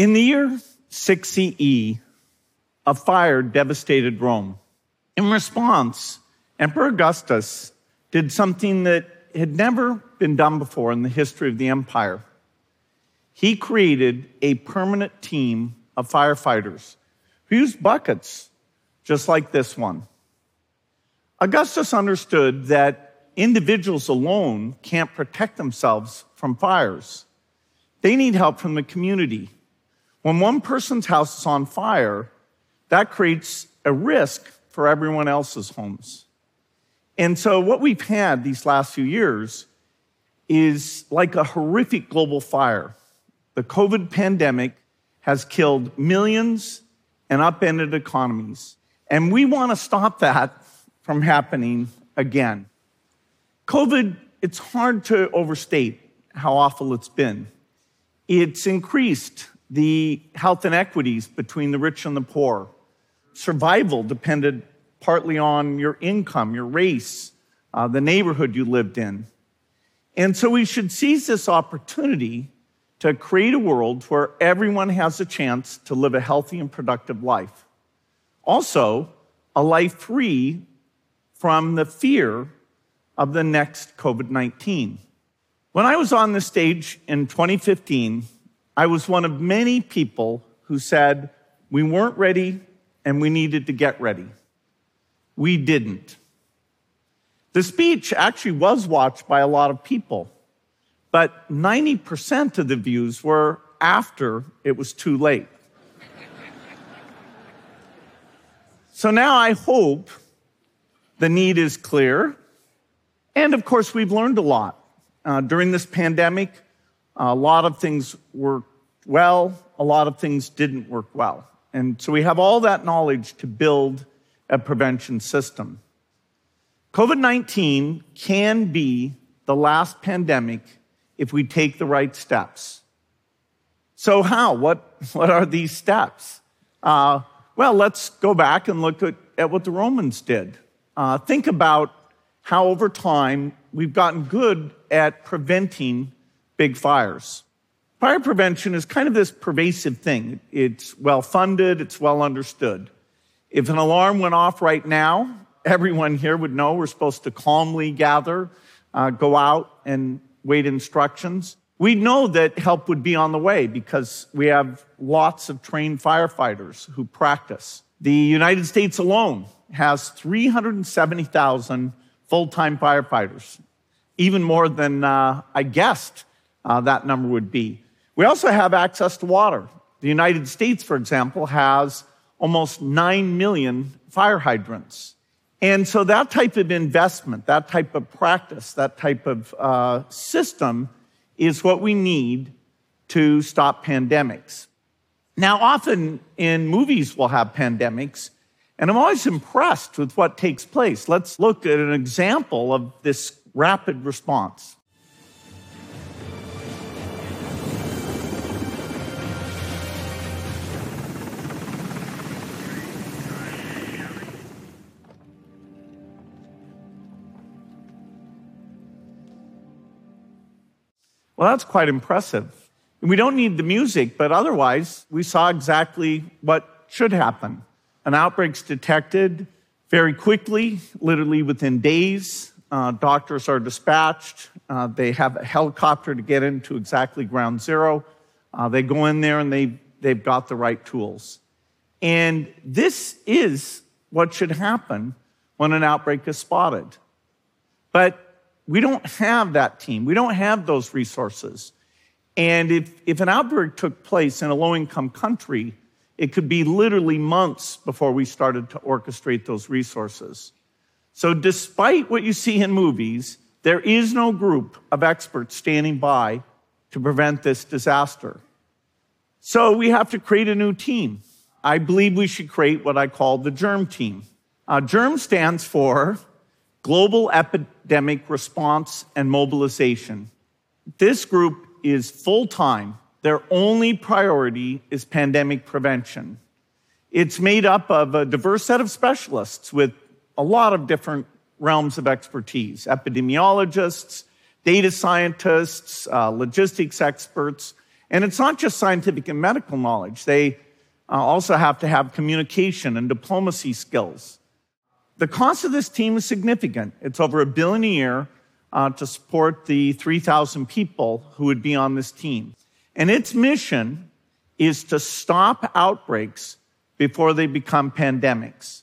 In the year 6 CE, a fire devastated Rome. In response, Emperor Augustus did something that had never been done before in the history of the empire. He created a permanent team of firefighters who used buckets just like this one. Augustus understood that individuals alone can't protect themselves from fires. They need help from the community. When one person's house is on fire, that creates a risk for everyone else's homes. And so, what we've had these last few years is like a horrific global fire. The COVID pandemic has killed millions and upended economies. And we want to stop that from happening again. COVID, it's hard to overstate how awful it's been. It's increased the health inequities between the rich and the poor. Survival depended partly on your income, your race, uh, the neighborhood you lived in. And so we should seize this opportunity to create a world where everyone has a chance to live a healthy and productive life. Also, a life free from the fear of the next COVID 19. When I was on the stage in 2015, I was one of many people who said we weren't ready and we needed to get ready. We didn't. The speech actually was watched by a lot of people, but 90% of the views were after it was too late. so now I hope the need is clear. And of course, we've learned a lot. Uh, during this pandemic, a lot of things worked well, a lot of things didn't work well. And so we have all that knowledge to build a prevention system. COVID 19 can be the last pandemic if we take the right steps. So, how? What, what are these steps? Uh, well, let's go back and look at, at what the Romans did. Uh, think about how over time we've gotten good at preventing big fires. Fire prevention is kind of this pervasive thing. It's well funded, it's well understood. If an alarm went off right now, everyone here would know we're supposed to calmly gather, uh, go out and wait instructions. We know that help would be on the way because we have lots of trained firefighters who practice. The United States alone has 370,000 full time firefighters, even more than uh, I guessed uh, that number would be. We also have access to water. The United States, for example, has almost 9 million fire hydrants. And so that type of investment, that type of practice, that type of uh, system is what we need to stop pandemics. Now, often in movies, we'll have pandemics, and I'm always impressed with what takes place. Let's look at an example of this rapid response. Well, that's quite impressive. We don't need the music, but otherwise, we saw exactly what should happen. An outbreak's detected very quickly, literally within days. Uh, doctors are dispatched. Uh, they have a helicopter to get into exactly ground zero. Uh, they go in there and they, they've got the right tools. And this is what should happen when an outbreak is spotted. But we don't have that team. We don't have those resources. And if, if an outbreak took place in a low income country, it could be literally months before we started to orchestrate those resources. So, despite what you see in movies, there is no group of experts standing by to prevent this disaster. So, we have to create a new team. I believe we should create what I call the GERM team. Uh, GERM stands for Global Epidemic Response and Mobilization. This group is full time. Their only priority is pandemic prevention. It's made up of a diverse set of specialists with a lot of different realms of expertise epidemiologists, data scientists, uh, logistics experts, And it's not just scientific and medical knowledge. They uh, also have to have communication and diplomacy skills. The cost of this team is significant. It's over a billion a year uh, to support the 3,000 people who would be on this team. And its mission is to stop outbreaks before they become pandemics.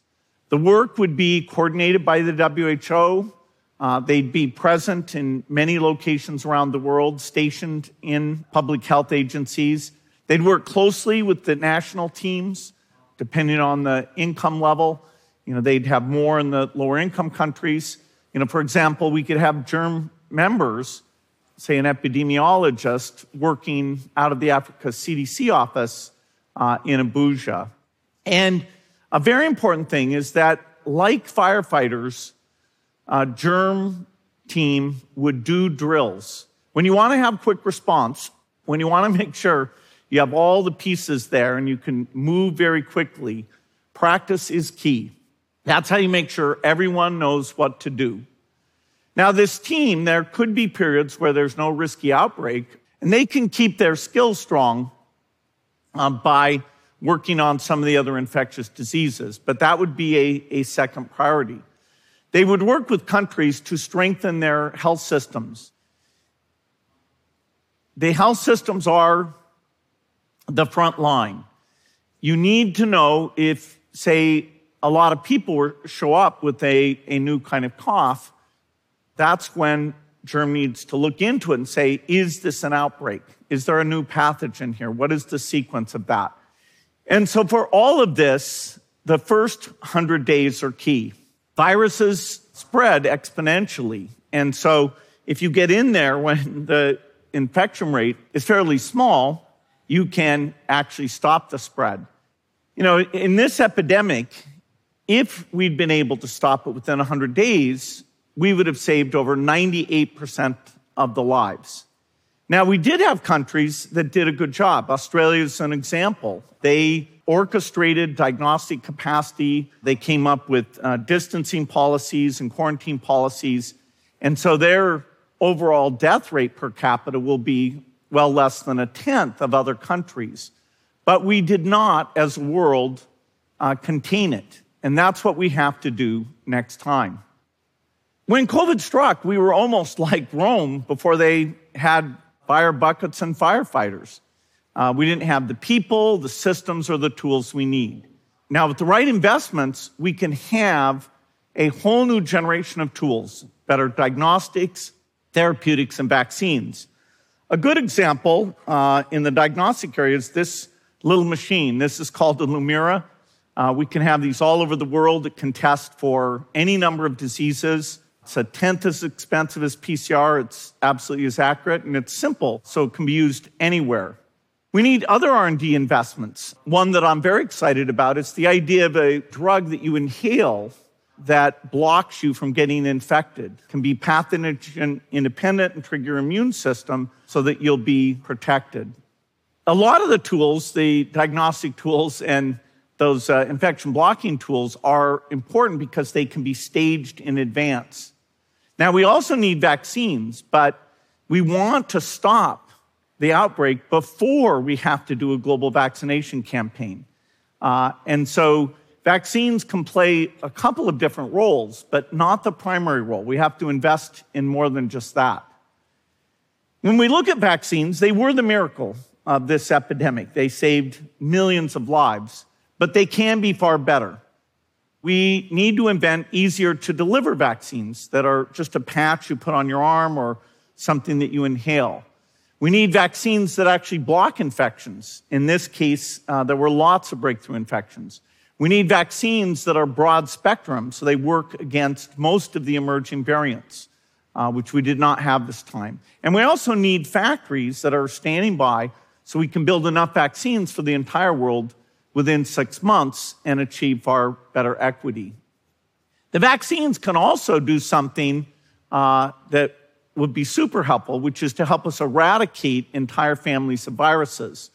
The work would be coordinated by the WHO. Uh, they'd be present in many locations around the world, stationed in public health agencies. They'd work closely with the national teams, depending on the income level. You know, they'd have more in the lower income countries. You know, for example, we could have germ members, say an epidemiologist, working out of the Africa CDC office uh, in Abuja. And a very important thing is that, like firefighters, a germ team would do drills. When you want to have quick response, when you want to make sure you have all the pieces there and you can move very quickly, practice is key. That's how you make sure everyone knows what to do. Now, this team, there could be periods where there's no risky outbreak, and they can keep their skills strong um, by working on some of the other infectious diseases, but that would be a, a second priority. They would work with countries to strengthen their health systems. The health systems are the front line. You need to know if, say, a lot of people show up with a, a new kind of cough, that's when germ team needs to look into it and say, is this an outbreak? Is there a new pathogen here? What is the sequence of that? And so for all of this, the first 100 days are key. Viruses spread exponentially. And so if you get in there when the infection rate is fairly small, you can actually stop the spread. You know, in this epidemic, if we'd been able to stop it within 100 days, we would have saved over 98% of the lives. Now, we did have countries that did a good job. Australia is an example. They orchestrated diagnostic capacity. They came up with uh, distancing policies and quarantine policies. And so their overall death rate per capita will be well less than a tenth of other countries. But we did not, as a world, uh, contain it. And that's what we have to do next time. When COVID struck, we were almost like Rome before they had fire buckets and firefighters. Uh, we didn't have the people, the systems, or the tools we need. Now, with the right investments, we can have a whole new generation of tools, better diagnostics, therapeutics, and vaccines. A good example uh, in the diagnostic area is this little machine. This is called the Lumira. Uh, we can have these all over the world. It can test for any number of diseases. It's a tenth as expensive as PCR. It's absolutely as accurate and it's simple, so it can be used anywhere. We need other R&D investments. One that I'm very excited about is the idea of a drug that you inhale that blocks you from getting infected. It can be pathogen independent and trigger your immune system so that you'll be protected. A lot of the tools, the diagnostic tools and those uh, infection blocking tools are important because they can be staged in advance. Now, we also need vaccines, but we want to stop the outbreak before we have to do a global vaccination campaign. Uh, and so vaccines can play a couple of different roles, but not the primary role. We have to invest in more than just that. When we look at vaccines, they were the miracle of this epidemic. They saved millions of lives, but they can be far better. We need to invent easier to deliver vaccines that are just a patch you put on your arm or something that you inhale. We need vaccines that actually block infections. In this case, uh, there were lots of breakthrough infections. We need vaccines that are broad spectrum, so they work against most of the emerging variants, uh, which we did not have this time. And we also need factories that are standing by so we can build enough vaccines for the entire world within six months and achieve far better equity. The vaccines can also do something uh, that would be super helpful, which is to help us eradicate entire families of viruses.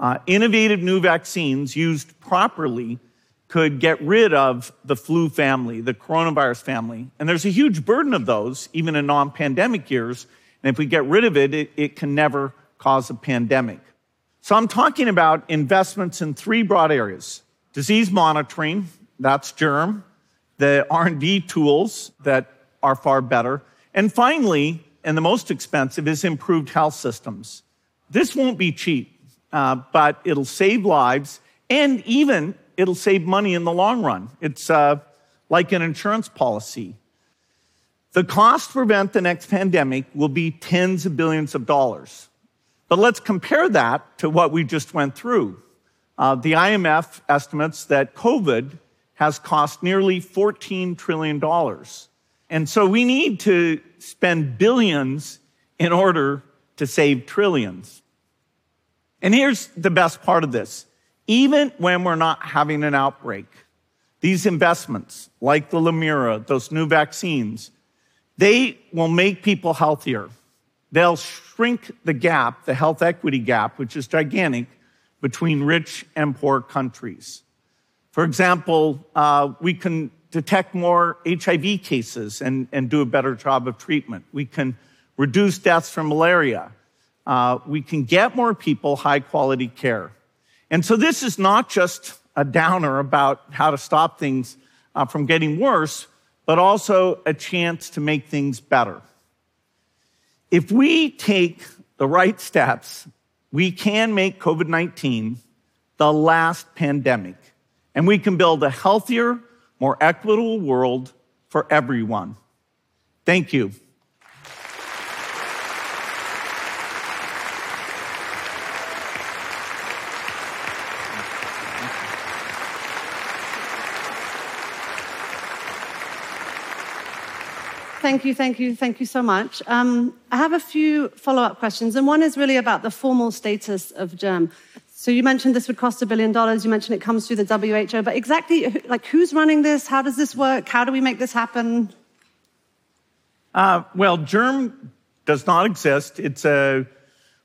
Uh, innovative new vaccines used properly could get rid of the flu family, the coronavirus family. And there's a huge burden of those, even in non pandemic years. And if we get rid of it, it, it can never cause a pandemic. So I'm talking about investments in three broad areas. Disease monitoring, that's germ, the R&D tools that are far better, and finally, and the most expensive is improved health systems. This won't be cheap, uh, but it'll save lives and even it'll save money in the long run. It's uh, like an insurance policy. The cost to prevent the next pandemic will be tens of billions of dollars. But let's compare that to what we just went through. Uh, the IMF estimates that COVID has cost nearly $14 trillion. And so we need to spend billions in order to save trillions. And here's the best part of this. Even when we're not having an outbreak, these investments, like the Lumira, those new vaccines, they will make people healthier. They'll shrink the gap, the health equity gap, which is gigantic, between rich and poor countries. For example, uh, we can detect more HIV cases and, and do a better job of treatment. We can reduce deaths from malaria. Uh, we can get more people high quality care. And so this is not just a downer about how to stop things uh, from getting worse, but also a chance to make things better. If we take the right steps, we can make COVID 19 the last pandemic, and we can build a healthier, more equitable world for everyone. Thank you. Thank you, thank you, thank you so much. Um, I have a few follow up questions, and one is really about the formal status of germ. So you mentioned this would cost a billion dollars. You mentioned it comes through the WHO, but exactly, like, who's running this? How does this work? How do we make this happen? Uh, well, germ does not exist. It's a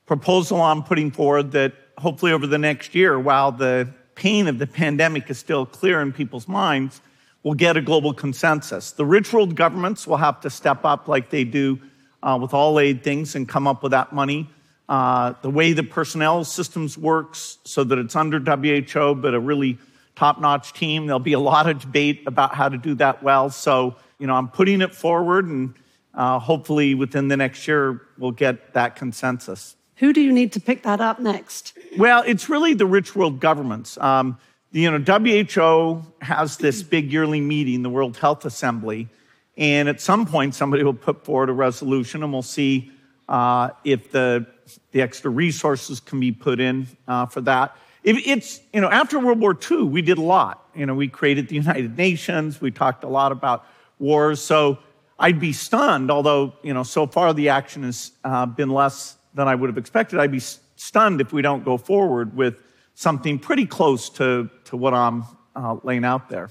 proposal I'm putting forward that hopefully over the next year, while the pain of the pandemic is still clear in people's minds, will get a global consensus. The rich world governments will have to step up like they do uh, with all aid things and come up with that money. Uh, the way the personnel systems works so that it's under WHO, but a really top-notch team. There'll be a lot of debate about how to do that well. So, you know, I'm putting it forward and uh, hopefully within the next year we'll get that consensus. Who do you need to pick that up next? Well, it's really the rich world governments. Um, you know, WHO has this big yearly meeting, the World Health Assembly, and at some point somebody will put forward a resolution, and we'll see uh, if the the extra resources can be put in uh, for that. it's you know, after World War II, we did a lot. You know, we created the United Nations. We talked a lot about wars. So I'd be stunned, although you know, so far the action has uh, been less than I would have expected. I'd be stunned if we don't go forward with something pretty close to, to what I'm uh, laying out there.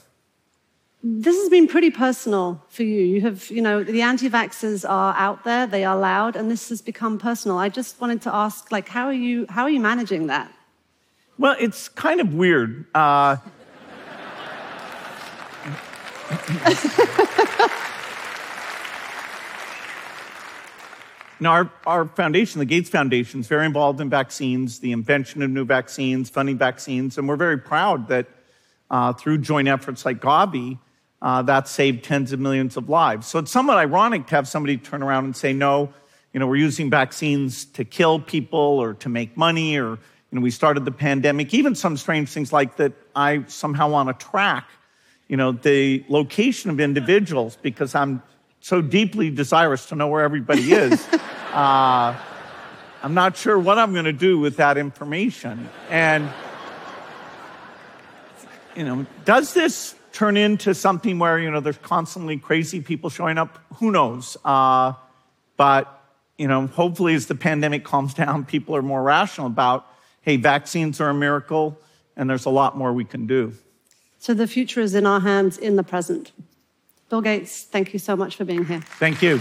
This has been pretty personal for you. You have, you know, the anti-vaxxers are out there, they are loud, and this has become personal. I just wanted to ask, like, how are you, how are you managing that? Well, it's kind of weird. Uh, Our, our foundation, the Gates Foundation, is very involved in vaccines, the invention of new vaccines, funding vaccines, and we're very proud that uh, through joint efforts like Gavi, uh, that saved tens of millions of lives. So it's somewhat ironic to have somebody turn around and say, no, you know, we're using vaccines to kill people or to make money, or, you know, we started the pandemic, even some strange things like that I somehow want to track, you know, the location of individuals because I'm so deeply desirous to know where everybody is. uh, I'm not sure what I'm going to do with that information. And, you know, does this turn into something where, you know, there's constantly crazy people showing up? Who knows? Uh, but, you know, hopefully as the pandemic calms down, people are more rational about, hey, vaccines are a miracle and there's a lot more we can do. So the future is in our hands in the present. Bill Gates, thank you so much for being here. Thank you.